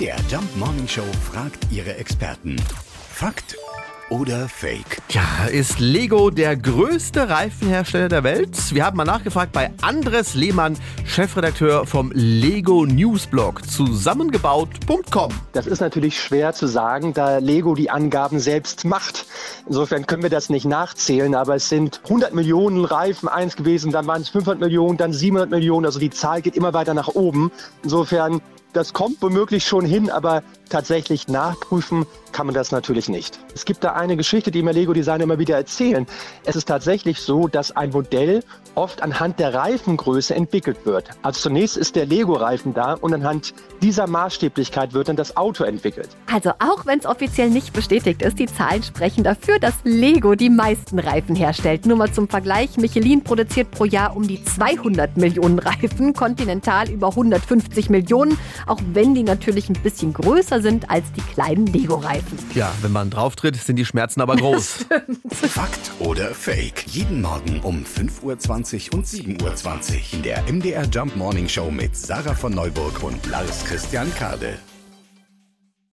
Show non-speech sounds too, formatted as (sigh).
MDR Jump Morning Show fragt ihre Experten. Fakt oder Fake? Ja, ist Lego der größte Reifenhersteller der Welt? Wir haben mal nachgefragt bei Andres Lehmann, Chefredakteur vom Lego Newsblog, zusammengebaut.com. Das ist natürlich schwer zu sagen, da Lego die Angaben selbst macht. Insofern können wir das nicht nachzählen, aber es sind 100 Millionen Reifen eins gewesen, dann waren es 500 Millionen, dann 700 Millionen, also die Zahl geht immer weiter nach oben. Insofern das kommt womöglich schon hin, aber tatsächlich nachprüfen kann man das natürlich nicht. Es gibt da eine Geschichte, die mir Lego-Designer immer wieder erzählen. Es ist tatsächlich so, dass ein Modell oft anhand der Reifengröße entwickelt wird. Also zunächst ist der Lego-Reifen da und anhand dieser Maßstäblichkeit wird dann das Auto entwickelt. Also auch wenn es offiziell nicht bestätigt ist, die Zahlen sprechen dafür, dass Lego die meisten Reifen herstellt. Nur mal zum Vergleich, Michelin produziert pro Jahr um die 200 Millionen Reifen, Continental über 150 Millionen, auch wenn die natürlich ein bisschen größer sind als die kleinen Lego-Reifen. Ja, wenn man drauftritt, sind die Schmerzen aber groß. (laughs) Fakt oder Fake? Jeden Morgen um 5.20 Uhr und 7.20 Uhr in der MDR Jump Morning Show mit Sarah von Neuburg und Lars Christian Kade.